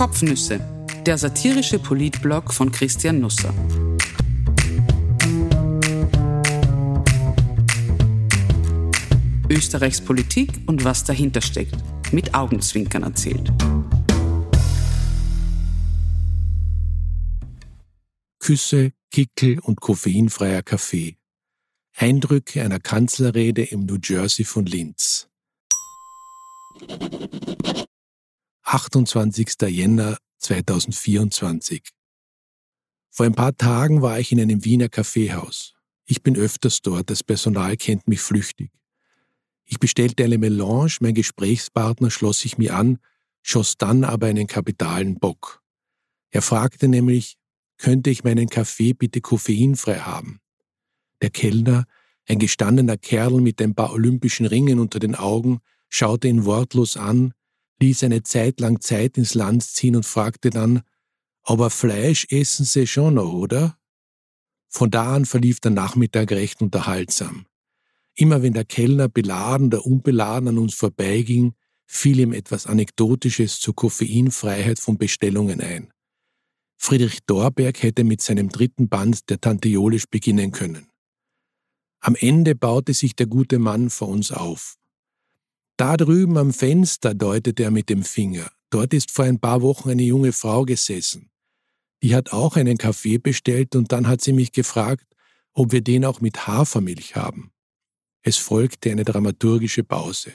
Kopfnüsse, der satirische Politblog von Christian Nusser. Österreichs Politik und was dahinter steckt, mit Augenzwinkern erzählt. Küsse, Kickel und koffeinfreier Kaffee. Eindrücke einer Kanzlerrede im New Jersey von Linz. 28. Jänner 2024. Vor ein paar Tagen war ich in einem Wiener Kaffeehaus. Ich bin öfters dort, das Personal kennt mich flüchtig. Ich bestellte eine Melange, mein Gesprächspartner schloss sich mir an, schoss dann aber einen kapitalen Bock. Er fragte nämlich, könnte ich meinen Kaffee bitte koffeinfrei haben? Der Kellner, ein gestandener Kerl mit ein paar olympischen Ringen unter den Augen, schaute ihn wortlos an, ließ eine Zeit lang Zeit ins Land ziehen und fragte dann, aber Fleisch essen Sie schon noch, oder? Von da an verlief der Nachmittag recht unterhaltsam. Immer wenn der Kellner beladen oder unbeladen an uns vorbeiging, fiel ihm etwas Anekdotisches zur Koffeinfreiheit von Bestellungen ein. Friedrich Dorberg hätte mit seinem dritten Band der Tante Jolisch beginnen können. Am Ende baute sich der gute Mann vor uns auf. Da drüben am Fenster deutete er mit dem Finger. Dort ist vor ein paar Wochen eine junge Frau gesessen. Die hat auch einen Kaffee bestellt und dann hat sie mich gefragt, ob wir den auch mit Hafermilch haben. Es folgte eine dramaturgische Pause.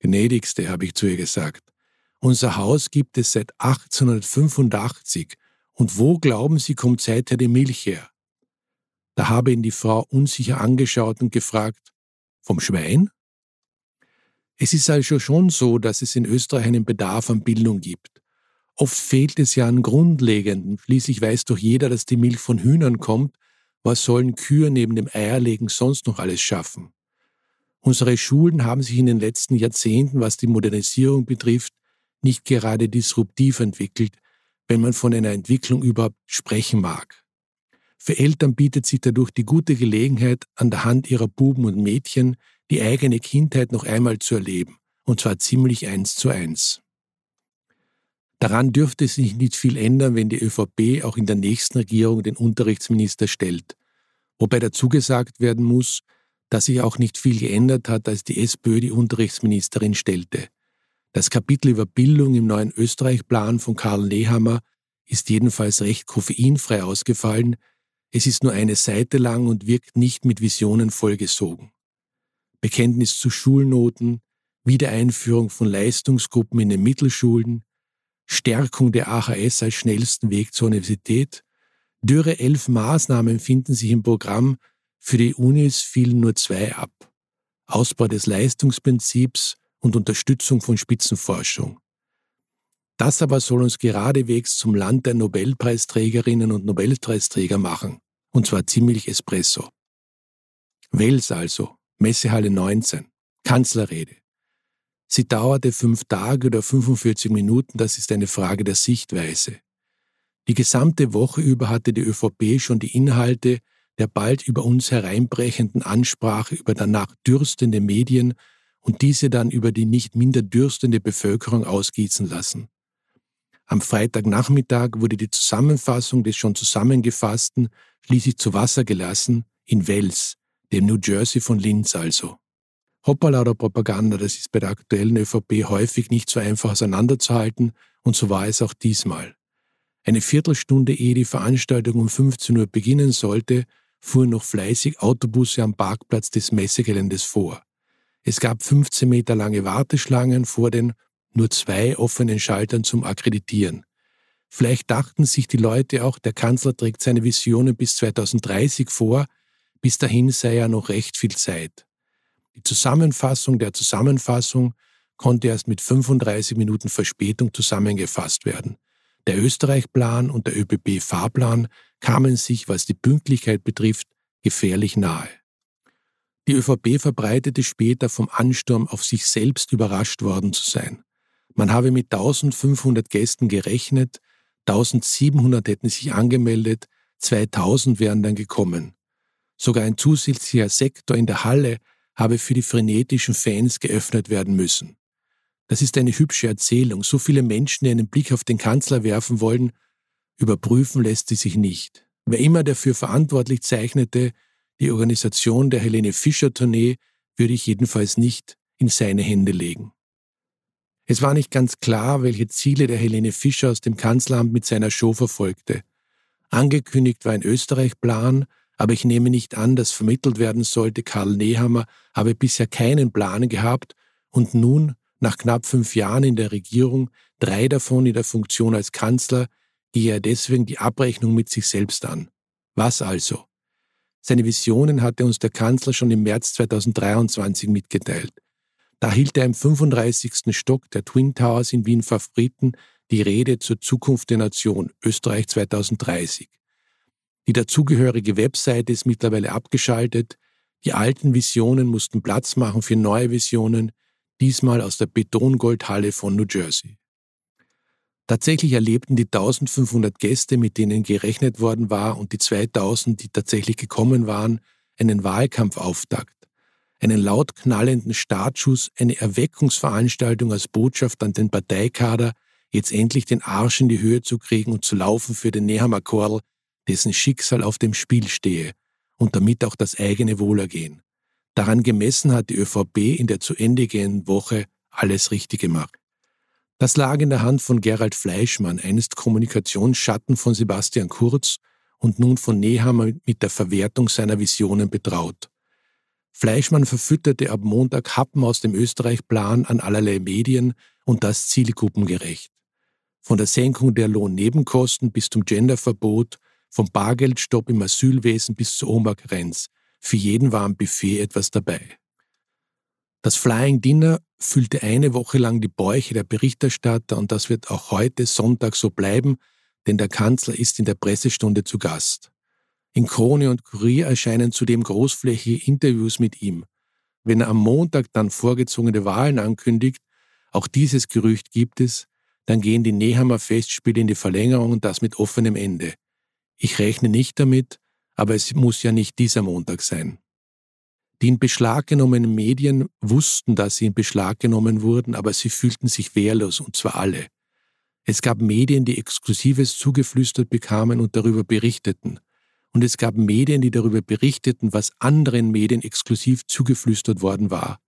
Gnädigste, habe ich zu ihr gesagt, unser Haus gibt es seit 1885 und wo glauben Sie kommt seither die Milch her? Da habe ihn die Frau unsicher angeschaut und gefragt, vom Schwein? Es ist also schon so, dass es in Österreich einen Bedarf an Bildung gibt. Oft fehlt es ja an Grundlegenden. Schließlich weiß doch jeder, dass die Milch von Hühnern kommt. Was sollen Kühe neben dem Eierlegen sonst noch alles schaffen? Unsere Schulen haben sich in den letzten Jahrzehnten, was die Modernisierung betrifft, nicht gerade disruptiv entwickelt, wenn man von einer Entwicklung überhaupt sprechen mag. Für Eltern bietet sich dadurch die gute Gelegenheit, an der Hand ihrer Buben und Mädchen die eigene Kindheit noch einmal zu erleben, und zwar ziemlich eins zu eins. Daran dürfte sich nicht viel ändern, wenn die ÖVP auch in der nächsten Regierung den Unterrichtsminister stellt, wobei dazu gesagt werden muss, dass sich auch nicht viel geändert hat, als die SPÖ die Unterrichtsministerin stellte. Das Kapitel über Bildung im neuen Österreich-Plan von Karl Nehammer ist jedenfalls recht koffeinfrei ausgefallen, es ist nur eine Seite lang und wirkt nicht mit Visionen vollgesogen. Bekenntnis zu Schulnoten, Wiedereinführung von Leistungsgruppen in den Mittelschulen, Stärkung der AHS als schnellsten Weg zur Universität, dürre elf Maßnahmen finden sich im Programm, für die Unis fielen nur zwei ab. Ausbau des Leistungsprinzips und Unterstützung von Spitzenforschung. Das aber soll uns geradewegs zum Land der Nobelpreisträgerinnen und Nobelpreisträger machen, und zwar ziemlich espresso. Wels also, Messehalle 19, Kanzlerrede. Sie dauerte fünf Tage oder 45 Minuten, das ist eine Frage der Sichtweise. Die gesamte Woche über hatte die ÖVP schon die Inhalte der bald über uns hereinbrechenden Ansprache über danach dürstende Medien und diese dann über die nicht minder dürstende Bevölkerung ausgießen lassen. Am Freitagnachmittag wurde die Zusammenfassung des schon zusammengefassten schließlich zu Wasser gelassen in Wels, dem New Jersey von Linz also. Hoppala oder Propaganda, das ist bei der aktuellen ÖVP häufig nicht so einfach auseinanderzuhalten und so war es auch diesmal. Eine Viertelstunde ehe die Veranstaltung um 15 Uhr beginnen sollte, fuhren noch fleißig Autobusse am Parkplatz des Messegeländes vor. Es gab 15 Meter lange Warteschlangen vor den nur zwei offenen Schaltern zum Akkreditieren. Vielleicht dachten sich die Leute auch, der Kanzler trägt seine Visionen bis 2030 vor, bis dahin sei ja noch recht viel Zeit. Die Zusammenfassung der Zusammenfassung konnte erst mit 35 Minuten Verspätung zusammengefasst werden. Der Österreich-Plan und der ÖBB-Fahrplan kamen sich, was die Pünktlichkeit betrifft, gefährlich nahe. Die ÖVP verbreitete später vom Ansturm auf sich selbst überrascht worden zu sein. Man habe mit 1500 Gästen gerechnet, 1700 hätten sich angemeldet, 2000 wären dann gekommen. Sogar ein zusätzlicher Sektor in der Halle habe für die frenetischen Fans geöffnet werden müssen. Das ist eine hübsche Erzählung. So viele Menschen, die einen Blick auf den Kanzler werfen wollen, überprüfen lässt sie sich nicht. Wer immer dafür verantwortlich zeichnete, die Organisation der Helene Fischer Tournee, würde ich jedenfalls nicht in seine Hände legen. Es war nicht ganz klar, welche Ziele der Helene Fischer aus dem Kanzleramt mit seiner Show verfolgte. Angekündigt war ein Österreich-Plan, aber ich nehme nicht an, dass vermittelt werden sollte, Karl Nehammer habe bisher keinen Plan gehabt und nun, nach knapp fünf Jahren in der Regierung, drei davon in der Funktion als Kanzler, gehe er deswegen die Abrechnung mit sich selbst an. Was also? Seine Visionen hatte uns der Kanzler schon im März 2023 mitgeteilt. Da hielt er im 35. Stock der Twin Towers in Wien Favoriten die Rede zur Zukunft der Nation Österreich 2030. Die dazugehörige Webseite ist mittlerweile abgeschaltet. Die alten Visionen mussten Platz machen für neue Visionen, diesmal aus der Betongoldhalle von New Jersey. Tatsächlich erlebten die 1500 Gäste, mit denen gerechnet worden war, und die 2000, die tatsächlich gekommen waren, einen Wahlkampfauftakt, einen laut knallenden Startschuss, eine Erweckungsveranstaltung als Botschaft an den Parteikader, jetzt endlich den Arsch in die Höhe zu kriegen und zu laufen für den Nehammer Korl, dessen Schicksal auf dem Spiel stehe und damit auch das eigene Wohlergehen. Daran gemessen hat die ÖVP in der zu Ende gehenden Woche alles richtig gemacht. Das lag in der Hand von Gerald Fleischmann, einst Kommunikationsschatten von Sebastian Kurz und nun von Nehammer mit der Verwertung seiner Visionen betraut. Fleischmann verfütterte ab Montag Happen aus dem Österreich-Plan an allerlei Medien und das zielgruppengerecht. Von der Senkung der Lohnnebenkosten bis zum Genderverbot, vom Bargeldstopp im Asylwesen bis zur Oma-Grenz. Für jeden war am Buffet etwas dabei. Das Flying Dinner füllte eine Woche lang die Bäuche der Berichterstatter und das wird auch heute Sonntag so bleiben, denn der Kanzler ist in der Pressestunde zu Gast. In Krone und Kurier erscheinen zudem großflächige Interviews mit ihm. Wenn er am Montag dann vorgezogene Wahlen ankündigt, auch dieses Gerücht gibt es, dann gehen die Nehammer Festspiele in die Verlängerung und das mit offenem Ende. Ich rechne nicht damit, aber es muss ja nicht dieser Montag sein. Die in Beschlag genommenen Medien wussten, dass sie in Beschlag genommen wurden, aber sie fühlten sich wehrlos, und zwar alle. Es gab Medien, die Exklusives zugeflüstert bekamen und darüber berichteten. Und es gab Medien, die darüber berichteten, was anderen Medien exklusiv zugeflüstert worden war.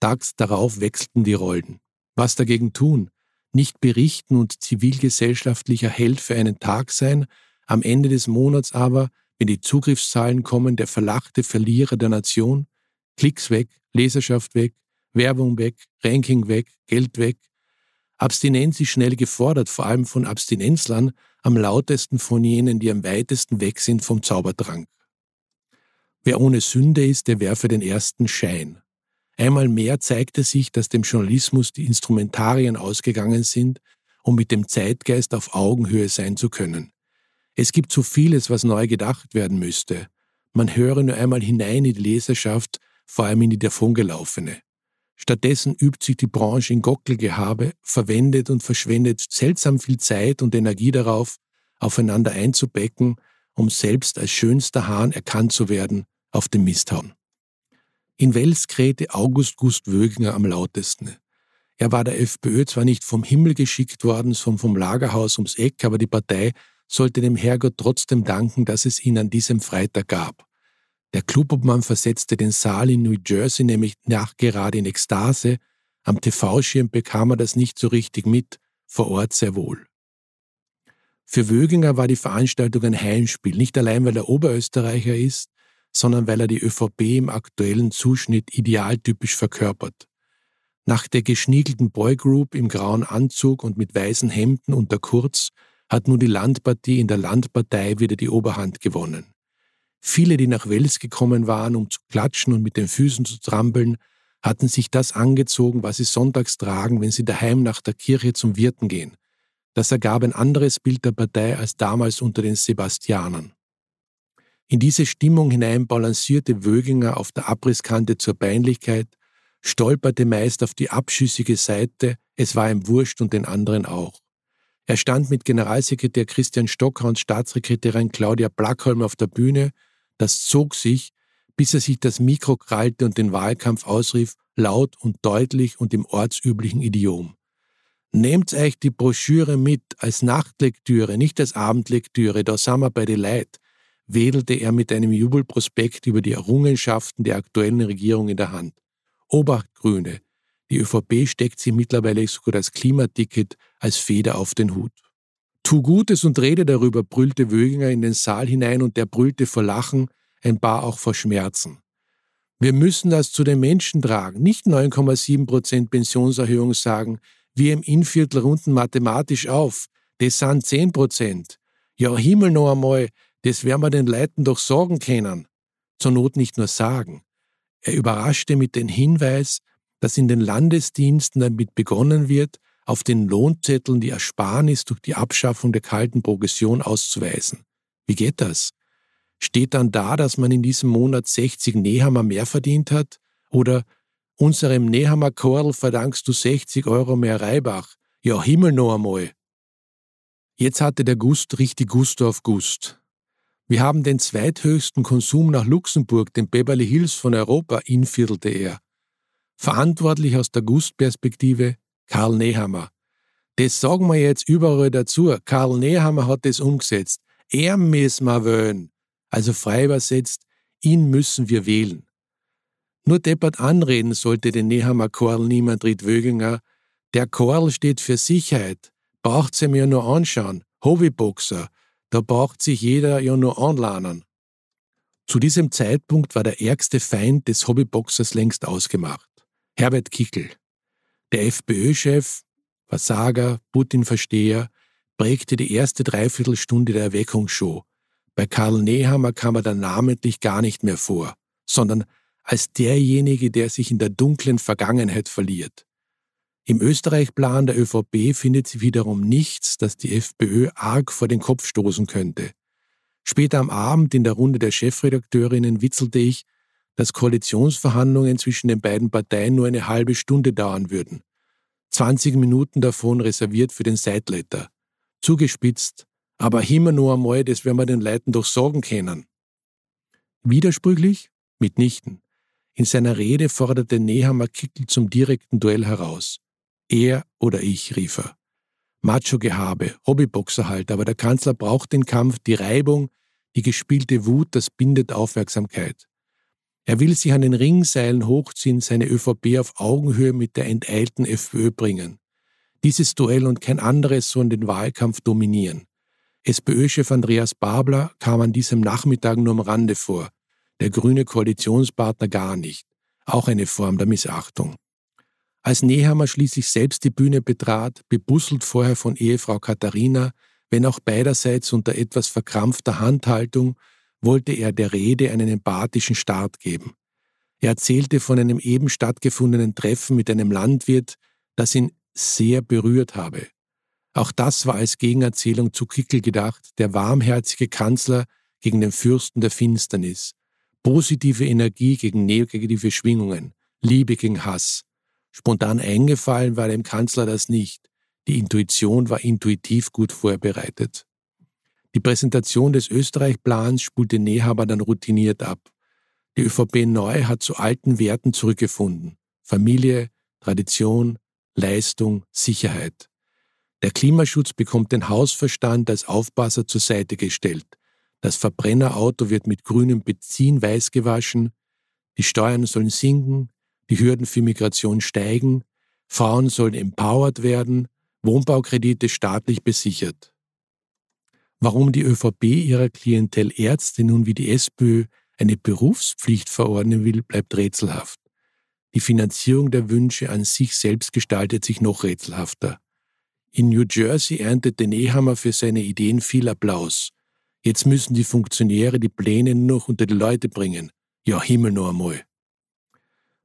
Tags darauf wechselten die Rollen. Was dagegen tun? Nicht berichten und zivilgesellschaftlicher Held für einen Tag sein, am Ende des Monats aber, wenn die Zugriffszahlen kommen, der verlachte Verlierer der Nation, Klicks weg, Leserschaft weg, Werbung weg, Ranking weg, Geld weg. Abstinenz ist schnell gefordert, vor allem von Abstinenzlern, am lautesten von jenen, die am weitesten weg sind vom Zaubertrank. Wer ohne Sünde ist, der werfe den ersten Schein. Einmal mehr zeigte sich, dass dem Journalismus die Instrumentarien ausgegangen sind, um mit dem Zeitgeist auf Augenhöhe sein zu können. Es gibt so vieles, was neu gedacht werden müsste. Man höre nur einmal hinein in die Leserschaft, vor allem in die davongelaufene. Stattdessen übt sich die Branche in Gockelgehabe, verwendet und verschwendet seltsam viel Zeit und Energie darauf, aufeinander einzubecken, um selbst als schönster Hahn erkannt zu werden auf dem Misthauen. In Wels krähte August Gust Wöginger am lautesten. Er war der FPÖ zwar nicht vom Himmel geschickt worden, sondern vom Lagerhaus ums Eck, aber die Partei sollte dem Herrgott trotzdem danken, dass es ihn an diesem Freitag gab. Der Klubobmann versetzte den Saal in New Jersey nämlich nachgerade in Ekstase, am TV-Schirm bekam er das nicht so richtig mit, vor Ort sehr wohl. Für Wöginger war die Veranstaltung ein Heimspiel, nicht allein weil er Oberösterreicher ist, sondern weil er die ÖVP im aktuellen Zuschnitt idealtypisch verkörpert. Nach der geschniegelten Boygroup im grauen Anzug und mit weißen Hemden unter Kurz hat nun die Landpartie in der Landpartei wieder die Oberhand gewonnen. Viele, die nach Wels gekommen waren, um zu klatschen und mit den Füßen zu trampeln, hatten sich das angezogen, was sie sonntags tragen, wenn sie daheim nach der Kirche zum Wirten gehen. Das ergab ein anderes Bild der Partei als damals unter den Sebastianern. In diese Stimmung hinein balancierte Wöginger auf der Abrisskante zur Peinlichkeit, stolperte meist auf die abschüssige Seite, es war ihm wurscht und den anderen auch. Er stand mit Generalsekretär Christian Stocker und Staatssekretärin Claudia Blackholm auf der Bühne, das zog sich, bis er sich das Mikro krallte und den Wahlkampf ausrief, laut und deutlich und im ortsüblichen Idiom. Nehmt euch die Broschüre mit als Nachtlektüre, nicht als Abendlektüre, da sind wir bei den Leid, wedelte er mit einem Jubelprospekt über die Errungenschaften der aktuellen Regierung in der Hand. Obacht, Grüne, die ÖVP steckt sich mittlerweile sogar das Klimaticket als Feder auf den Hut. Tu Gutes und rede darüber, brüllte Wöginger in den Saal hinein und der brüllte vor Lachen, ein paar auch vor Schmerzen. Wir müssen das zu den Menschen tragen, nicht 9,7 Prozent Pensionserhöhung sagen, wir im Innviertel runden mathematisch auf, das sind 10 Prozent. Ja, Himmel noch einmal, das werden wir den Leuten doch sagen können. Zur Not nicht nur sagen. Er überraschte mit dem Hinweis, dass in den Landesdiensten damit begonnen wird, auf den Lohnzetteln die Ersparnis durch die Abschaffung der kalten Progression auszuweisen. Wie geht das? Steht dann da, dass man in diesem Monat 60 Nehammer mehr verdient hat? Oder unserem Nehammer Korl verdankst du 60 Euro mehr Reibach? Ja, Himmel noch einmal. Jetzt hatte der Gust richtig Gust auf Gust. Wir haben den zweithöchsten Konsum nach Luxemburg, den Beverly Hills von Europa, inviertelte er. Verantwortlich aus der Gustperspektive Karl Nehammer. Das sagen wir jetzt überall dazu. Karl Nehammer hat das umgesetzt. Er müssen wir wählen. Also frei übersetzt, ihn müssen wir wählen. Nur deppert anreden sollte den Nehammer Korl niemand Ried Wöginger. Der Korl steht für Sicherheit. Braucht sie mir nur anschauen. Hobbyboxer. Da braucht sich jeder ja nur anlernen. Zu diesem Zeitpunkt war der ärgste Feind des Hobbyboxers längst ausgemacht. Herbert Kickel. Der FPÖ-Chef, Versager, Putin-Versteher, prägte die erste Dreiviertelstunde der Erweckungsshow. Bei Karl Nehammer kam er dann namentlich gar nicht mehr vor, sondern als derjenige, der sich in der dunklen Vergangenheit verliert. Im Österreich-Plan der ÖVP findet sie wiederum nichts, das die FPÖ arg vor den Kopf stoßen könnte. Später am Abend in der Runde der Chefredakteurinnen witzelte ich, dass Koalitionsverhandlungen zwischen den beiden Parteien nur eine halbe Stunde dauern würden. 20 Minuten davon reserviert für den Seitletter. Zugespitzt, aber Himmel nur einmal, das werden wir den Leuten doch sagen können. Widersprüchlich? Mitnichten. In seiner Rede forderte Nehammer Kickel zum direkten Duell heraus. Er oder ich, rief er. Macho-Gehabe, Hobbyboxer halt, aber der Kanzler braucht den Kampf, die Reibung, die gespielte Wut, das bindet Aufmerksamkeit. Er will sich an den Ringseilen hochziehen, seine ÖVP auf Augenhöhe mit der enteilten FPÖ bringen. Dieses Duell und kein anderes sollen den Wahlkampf dominieren. SPÖ-Chef Andreas Babler kam an diesem Nachmittag nur am Rande vor, der grüne Koalitionspartner gar nicht. Auch eine Form der Missachtung. Als Nehammer schließlich selbst die Bühne betrat, bebusselt vorher von Ehefrau Katharina, wenn auch beiderseits unter etwas verkrampfter Handhaltung, wollte er der Rede einen empathischen Start geben. Er erzählte von einem eben stattgefundenen Treffen mit einem Landwirt, das ihn sehr berührt habe. Auch das war als Gegenerzählung zu Kickel gedacht, der warmherzige Kanzler gegen den Fürsten der Finsternis, positive Energie gegen negative Schwingungen, Liebe gegen Hass, Spontan eingefallen war dem Kanzler das nicht. Die Intuition war intuitiv gut vorbereitet. Die Präsentation des Österreich-Plans spulte Nehaber dann routiniert ab. Die ÖVP neu hat zu alten Werten zurückgefunden. Familie, Tradition, Leistung, Sicherheit. Der Klimaschutz bekommt den Hausverstand als Aufpasser zur Seite gestellt. Das Verbrennerauto wird mit grünem Benzin weiß gewaschen. Die Steuern sollen sinken, die Hürden für Migration steigen, Frauen sollen empowered werden, Wohnbaukredite staatlich besichert. Warum die ÖVP ihrer Klientel Ärzte nun wie die SPÖ eine Berufspflicht verordnen will, bleibt rätselhaft. Die Finanzierung der Wünsche an sich selbst gestaltet sich noch rätselhafter. In New Jersey erntete Nehammer für seine Ideen viel Applaus. Jetzt müssen die Funktionäre die Pläne nur noch unter die Leute bringen. Ja, Himmel nur einmal.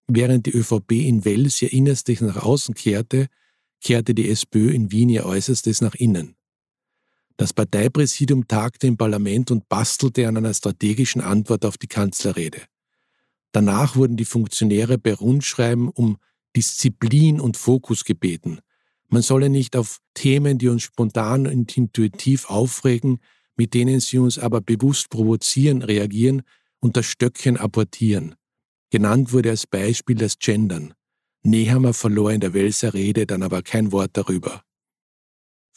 Während die ÖVP in Wels ihr Innerstes nach außen kehrte, kehrte die SPÖ in Wien ihr Äußerstes nach innen. Das Parteipräsidium tagte im Parlament und bastelte an einer strategischen Antwort auf die Kanzlerrede. Danach wurden die Funktionäre bei Rundschreiben um Disziplin und Fokus gebeten. Man solle nicht auf Themen, die uns spontan und intuitiv aufregen, mit denen sie uns aber bewusst provozieren, reagieren, und das Stöckchen apportieren. Genannt wurde als Beispiel das Gendern. Nehammer verlor in der Welser Rede dann aber kein Wort darüber.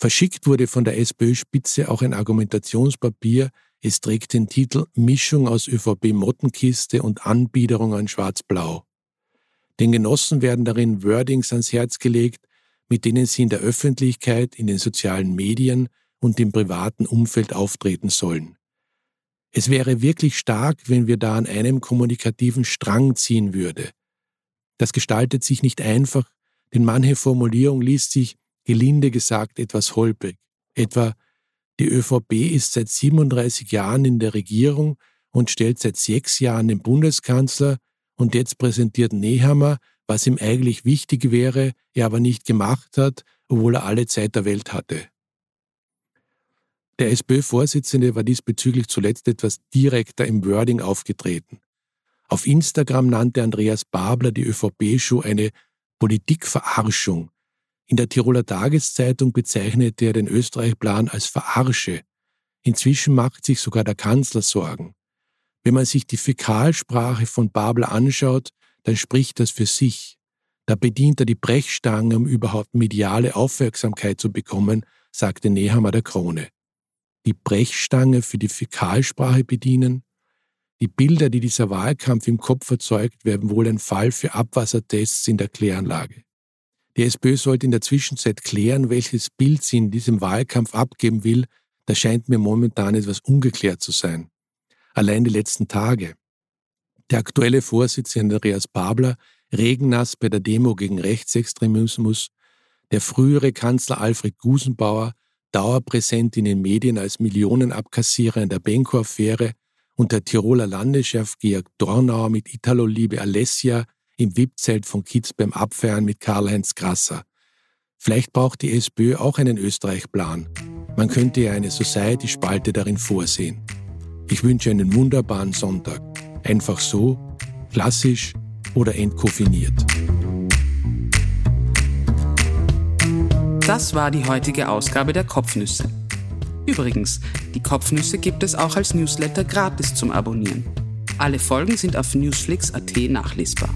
Verschickt wurde von der SPÖ-Spitze auch ein Argumentationspapier, es trägt den Titel Mischung aus ÖVP-Mottenkiste und Anbiederung an Schwarz-Blau. Den Genossen werden darin Wordings ans Herz gelegt, mit denen sie in der Öffentlichkeit, in den sozialen Medien und im privaten Umfeld auftreten sollen. Es wäre wirklich stark, wenn wir da an einem kommunikativen Strang ziehen würde. Das gestaltet sich nicht einfach, denn manche Formulierung liest sich, gelinde gesagt, etwas holprig. Etwa, die ÖVP ist seit 37 Jahren in der Regierung und stellt seit sechs Jahren den Bundeskanzler und jetzt präsentiert Nehammer, was ihm eigentlich wichtig wäre, er aber nicht gemacht hat, obwohl er alle Zeit der Welt hatte. Der SPÖ-Vorsitzende war diesbezüglich zuletzt etwas direkter im Wording aufgetreten. Auf Instagram nannte Andreas Babler die ÖVP-Show eine Politikverarschung. In der Tiroler Tageszeitung bezeichnete er den Österreich-Plan als Verarsche. Inzwischen macht sich sogar der Kanzler Sorgen. Wenn man sich die Fäkalsprache von Babler anschaut, dann spricht das für sich. Da bedient er die Brechstange, um überhaupt mediale Aufmerksamkeit zu bekommen, sagte Nehammer der Krone die Brechstange für die Fäkalsprache bedienen. Die Bilder, die dieser Wahlkampf im Kopf erzeugt, werden wohl ein Fall für Abwassertests in der Kläranlage. Die SPÖ sollte in der Zwischenzeit klären, welches Bild sie in diesem Wahlkampf abgeben will. Das scheint mir momentan etwas ungeklärt zu sein. Allein die letzten Tage. Der aktuelle Vorsitzende Andreas Babler, regennass bei der Demo gegen Rechtsextremismus, der frühere Kanzler Alfred Gusenbauer, dauerpräsent in den Medien als Millionenabkassierer in der Benko-Affäre und der Tiroler Landeschef Georg Dornauer mit Italo-Liebe Alessia im VIP-Zelt von Kids beim Abfeiern mit Karl-Heinz Grasser. Vielleicht braucht die SPÖ auch einen Österreich-Plan. Man könnte ja eine Society-Spalte darin vorsehen. Ich wünsche einen wunderbaren Sonntag. Einfach so, klassisch oder entkoffiniert. Das war die heutige Ausgabe der Kopfnüsse. Übrigens, die Kopfnüsse gibt es auch als Newsletter gratis zum Abonnieren. Alle Folgen sind auf newsflix.at nachlesbar.